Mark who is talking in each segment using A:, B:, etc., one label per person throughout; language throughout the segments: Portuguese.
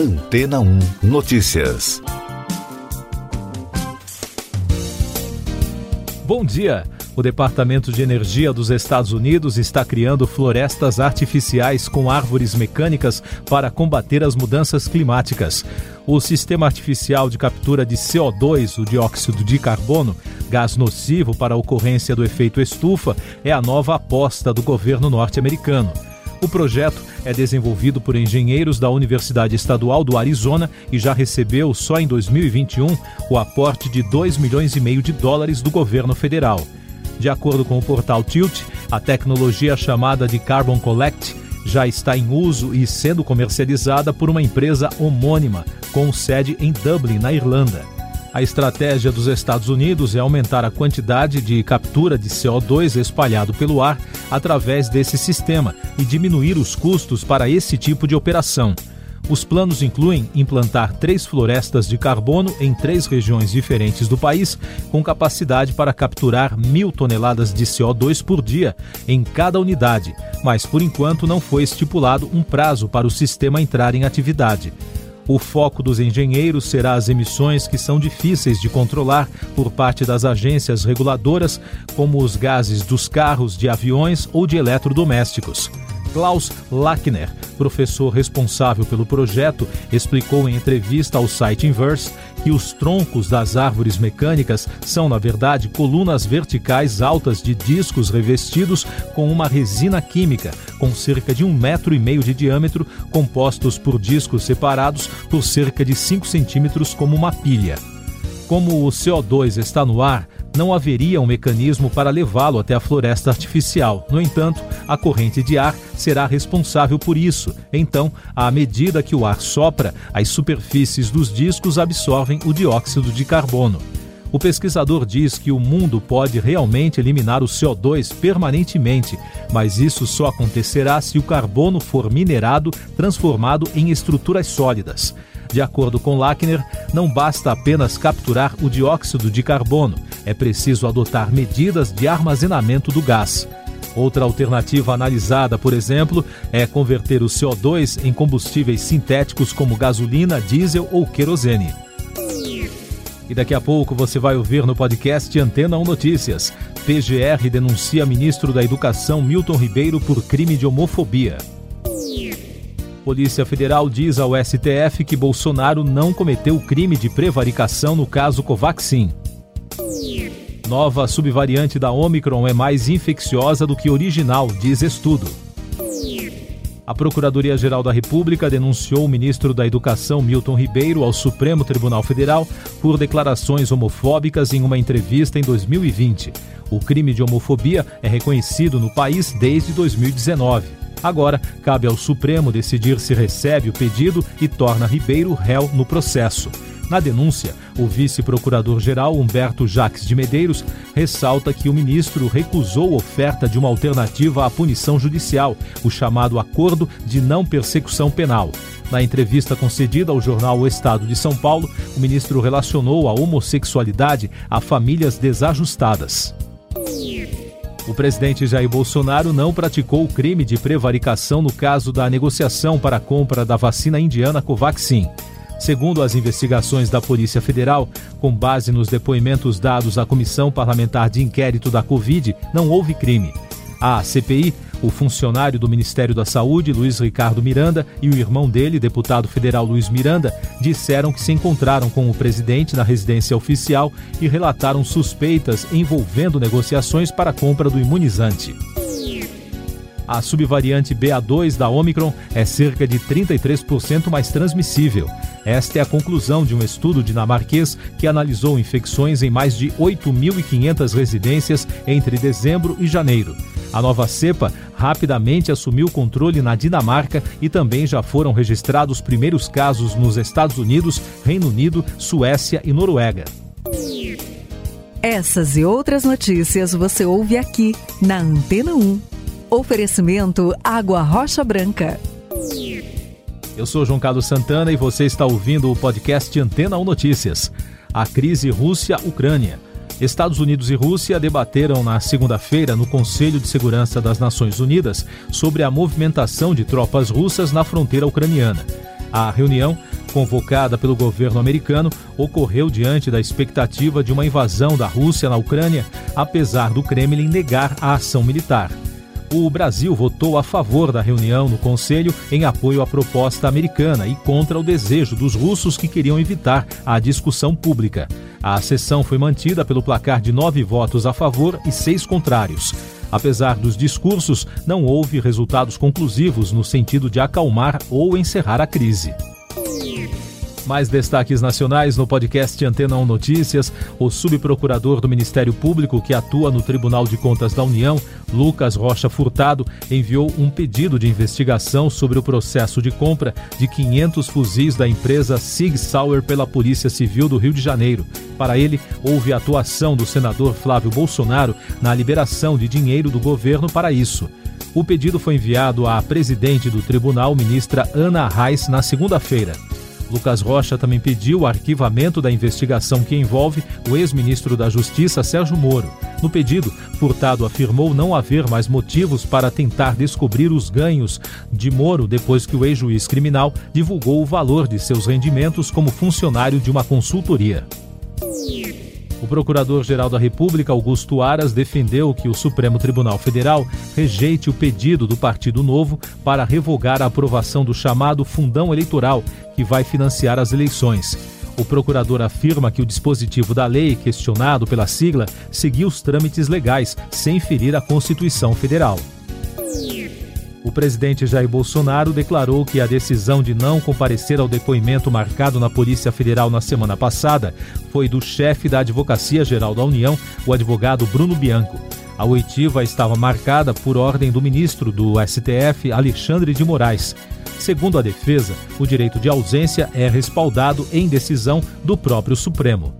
A: Antena 1 Notícias.
B: Bom dia. O Departamento de Energia dos Estados Unidos está criando florestas artificiais com árvores mecânicas para combater as mudanças climáticas. O sistema artificial de captura de CO2, o dióxido de carbono, gás nocivo para a ocorrência do efeito estufa, é a nova aposta do governo norte-americano. O projeto é desenvolvido por engenheiros da Universidade Estadual do Arizona e já recebeu, só em 2021, o aporte de 2 milhões e meio de dólares do governo federal. De acordo com o portal Tilt, a tecnologia chamada de Carbon Collect já está em uso e sendo comercializada por uma empresa homônima, com sede em Dublin, na Irlanda. A estratégia dos Estados Unidos é aumentar a quantidade de captura de CO2 espalhado pelo ar através desse sistema e diminuir os custos para esse tipo de operação. Os planos incluem implantar três florestas de carbono em três regiões diferentes do país, com capacidade para capturar mil toneladas de CO2 por dia em cada unidade, mas por enquanto não foi estipulado um prazo para o sistema entrar em atividade. O foco dos engenheiros será as emissões que são difíceis de controlar por parte das agências reguladoras, como os gases dos carros, de aviões ou de eletrodomésticos. Klaus Lackner, professor responsável pelo projeto, explicou em entrevista ao site Inverse que os troncos das árvores mecânicas são, na verdade, colunas verticais altas de discos revestidos com uma resina química, com cerca de um metro e meio de diâmetro, compostos por discos separados por cerca de 5 centímetros como uma pilha. Como o CO2 está no ar, não haveria um mecanismo para levá-lo até a floresta artificial. No entanto, a corrente de ar será responsável por isso. Então, à medida que o ar sopra, as superfícies dos discos absorvem o dióxido de carbono. O pesquisador diz que o mundo pode realmente eliminar o CO2 permanentemente, mas isso só acontecerá se o carbono for minerado, transformado em estruturas sólidas. De acordo com Lackner, não basta apenas capturar o dióxido de carbono, é preciso adotar medidas de armazenamento do gás. Outra alternativa analisada, por exemplo, é converter o CO2 em combustíveis sintéticos como gasolina, diesel ou querosene. E daqui a pouco você vai ouvir no podcast Antena 1 Notícias. PGR denuncia ministro da Educação Milton Ribeiro por crime de homofobia. Polícia Federal diz ao STF que Bolsonaro não cometeu crime de prevaricação no caso Covaxin. Nova subvariante da Omicron é mais infecciosa do que original, diz estudo. A Procuradoria-Geral da República denunciou o ministro da Educação, Milton Ribeiro, ao Supremo Tribunal Federal por declarações homofóbicas em uma entrevista em 2020. O crime de homofobia é reconhecido no país desde 2019. Agora, cabe ao Supremo decidir se recebe o pedido e torna Ribeiro réu no processo. Na denúncia, o vice-procurador-geral Humberto Jaques de Medeiros ressalta que o ministro recusou oferta de uma alternativa à punição judicial, o chamado Acordo de Não Persecução Penal. Na entrevista concedida ao jornal O Estado de São Paulo, o ministro relacionou a homossexualidade a famílias desajustadas. O presidente Jair Bolsonaro não praticou o crime de prevaricação no caso da negociação para a compra da vacina indiana Covaxin. Segundo as investigações da Polícia Federal, com base nos depoimentos dados à Comissão Parlamentar de Inquérito da Covid, não houve crime. A CPI, o funcionário do Ministério da Saúde, Luiz Ricardo Miranda, e o irmão dele, deputado federal Luiz Miranda, disseram que se encontraram com o presidente na residência oficial e relataram suspeitas envolvendo negociações para a compra do imunizante a subvariante BA2 da Omicron é cerca de 33% mais transmissível. Esta é a conclusão de um estudo dinamarquês que analisou infecções em mais de 8.500 residências entre dezembro e janeiro. A nova cepa rapidamente assumiu controle na Dinamarca e também já foram registrados os primeiros casos nos Estados Unidos, Reino Unido, Suécia e Noruega.
C: Essas e outras notícias você ouve aqui na Antena 1. Oferecimento Água Rocha Branca.
B: Eu sou João Carlos Santana e você está ouvindo o podcast Antena 1 Notícias. A crise Rússia-Ucrânia. Estados Unidos e Rússia debateram na segunda-feira no Conselho de Segurança das Nações Unidas sobre a movimentação de tropas russas na fronteira ucraniana. A reunião convocada pelo governo americano, ocorreu diante da expectativa de uma invasão da Rússia na Ucrânia, apesar do Kremlin negar a ação militar. O Brasil votou a favor da reunião no Conselho em apoio à proposta americana e contra o desejo dos russos que queriam evitar a discussão pública. A sessão foi mantida pelo placar de nove votos a favor e seis contrários. Apesar dos discursos, não houve resultados conclusivos no sentido de acalmar ou encerrar a crise. Mais destaques nacionais no podcast Antena 1 Notícias. O subprocurador do Ministério Público, que atua no Tribunal de Contas da União, Lucas Rocha Furtado, enviou um pedido de investigação sobre o processo de compra de 500 fuzis da empresa Sig Sauer pela Polícia Civil do Rio de Janeiro. Para ele, houve atuação do senador Flávio Bolsonaro na liberação de dinheiro do governo para isso. O pedido foi enviado à presidente do tribunal, ministra Ana Reis, na segunda-feira. Lucas Rocha também pediu o arquivamento da investigação que envolve o ex-ministro da Justiça, Sérgio Moro. No pedido, Furtado afirmou não haver mais motivos para tentar descobrir os ganhos de Moro depois que o ex-juiz criminal divulgou o valor de seus rendimentos como funcionário de uma consultoria. O Procurador-Geral da República, Augusto Aras, defendeu que o Supremo Tribunal Federal rejeite o pedido do Partido Novo para revogar a aprovação do chamado Fundão Eleitoral, que vai financiar as eleições. O procurador afirma que o dispositivo da lei, questionado pela sigla, seguiu os trâmites legais, sem ferir a Constituição Federal. O presidente Jair Bolsonaro declarou que a decisão de não comparecer ao depoimento marcado na Polícia Federal na semana passada foi do chefe da Advocacia Geral da União, o advogado Bruno Bianco. A oitiva estava marcada por ordem do ministro do STF, Alexandre de Moraes. Segundo a defesa, o direito de ausência é respaldado em decisão do próprio Supremo.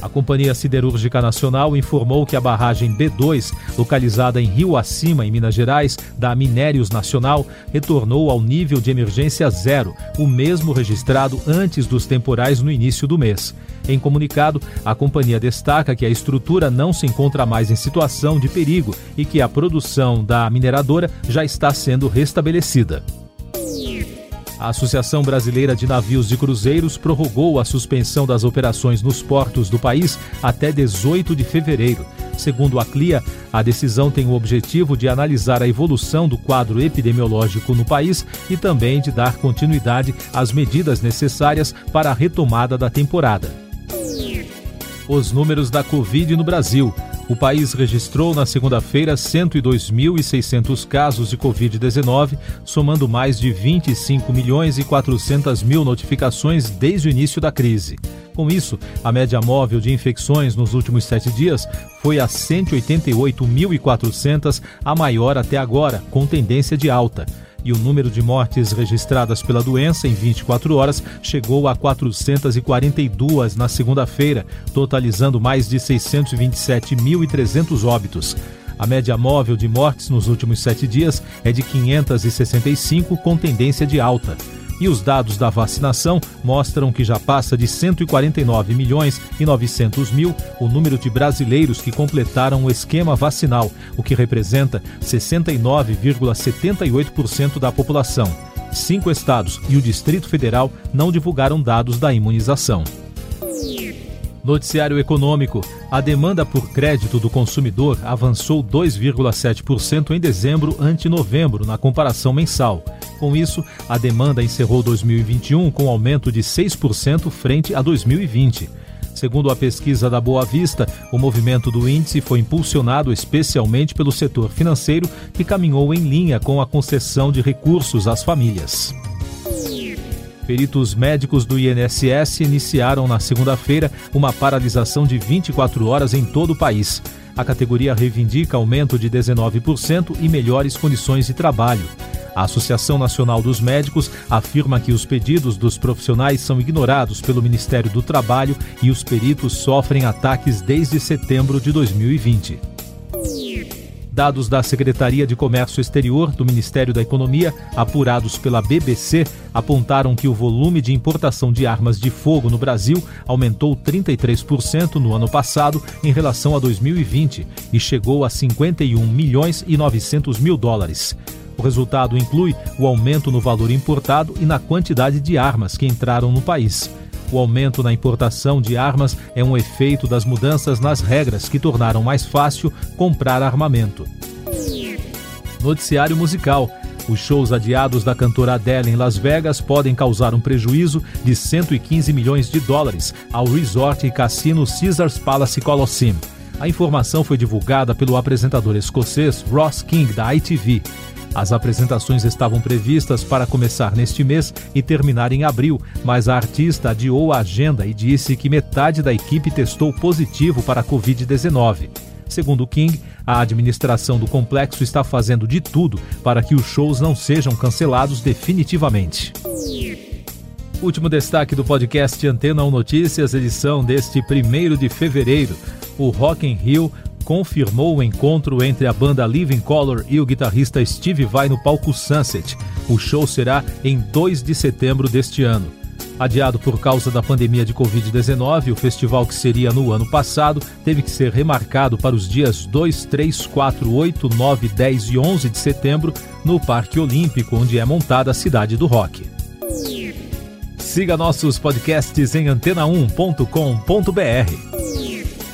B: A Companhia Siderúrgica Nacional informou que a barragem B2, localizada em Rio Acima, em Minas Gerais, da Minérios Nacional, retornou ao nível de emergência zero, o mesmo registrado antes dos temporais no início do mês. Em comunicado, a companhia destaca que a estrutura não se encontra mais em situação de perigo e que a produção da mineradora já está sendo restabelecida. A Associação Brasileira de Navios de Cruzeiros prorrogou a suspensão das operações nos portos do país até 18 de fevereiro. Segundo a CLIA, a decisão tem o objetivo de analisar a evolução do quadro epidemiológico no país e também de dar continuidade às medidas necessárias para a retomada da temporada. Os números da Covid no Brasil. O país registrou na segunda-feira 102.600 casos de Covid-19, somando mais de 25 milhões e 400 mil notificações desde o início da crise. Com isso, a média móvel de infecções nos últimos sete dias foi a 188.400, a maior até agora, com tendência de alta e o número de mortes registradas pela doença em 24 horas chegou a 442 na segunda-feira, totalizando mais de 627.300 óbitos. A média móvel de mortes nos últimos sete dias é de 565, com tendência de alta. E os dados da vacinação mostram que já passa de 149 milhões e 900 mil o número de brasileiros que completaram o esquema vacinal, o que representa 69,78% da população. Cinco estados e o Distrito Federal não divulgaram dados da imunização. Noticiário Econômico. A demanda por crédito do consumidor avançou 2,7% em dezembro ante novembro, na comparação mensal. Com isso, a demanda encerrou 2021 com aumento de 6% frente a 2020. Segundo a pesquisa da Boa Vista, o movimento do índice foi impulsionado especialmente pelo setor financeiro, que caminhou em linha com a concessão de recursos às famílias. Peritos médicos do INSS iniciaram na segunda-feira uma paralisação de 24 horas em todo o país. A categoria reivindica aumento de 19% e melhores condições de trabalho. A Associação Nacional dos Médicos afirma que os pedidos dos profissionais são ignorados pelo Ministério do Trabalho e os peritos sofrem ataques desde setembro de 2020. Dados da Secretaria de Comércio Exterior do Ministério da Economia, apurados pela BBC, apontaram que o volume de importação de armas de fogo no Brasil aumentou 33% no ano passado em relação a 2020 e chegou a 51 milhões e 900 mil dólares. O resultado inclui o aumento no valor importado e na quantidade de armas que entraram no país. O aumento na importação de armas é um efeito das mudanças nas regras que tornaram mais fácil comprar armamento. Noticiário musical. Os shows adiados da cantora Adele em Las Vegas podem causar um prejuízo de 115 milhões de dólares ao resort e cassino Caesars Palace Colosseum. A informação foi divulgada pelo apresentador escocês Ross King, da ITV. As apresentações estavam previstas para começar neste mês e terminar em abril, mas a artista adiou a agenda e disse que metade da equipe testou positivo para a Covid-19. Segundo King, a administração do complexo está fazendo de tudo para que os shows não sejam cancelados definitivamente. Último destaque do podcast Antena 1 Notícias, edição deste 1 de fevereiro. O Rock in Rio confirmou o encontro entre a banda Living Color e o guitarrista Steve Vai no palco Sunset. O show será em 2 de setembro deste ano. Adiado por causa da pandemia de Covid-19, o festival que seria no ano passado teve que ser remarcado para os dias 2, 3, 4, 8, 9, 10 e 11 de setembro no Parque Olímpico, onde é montada a cidade do rock. Siga nossos podcasts em antena1.com.br.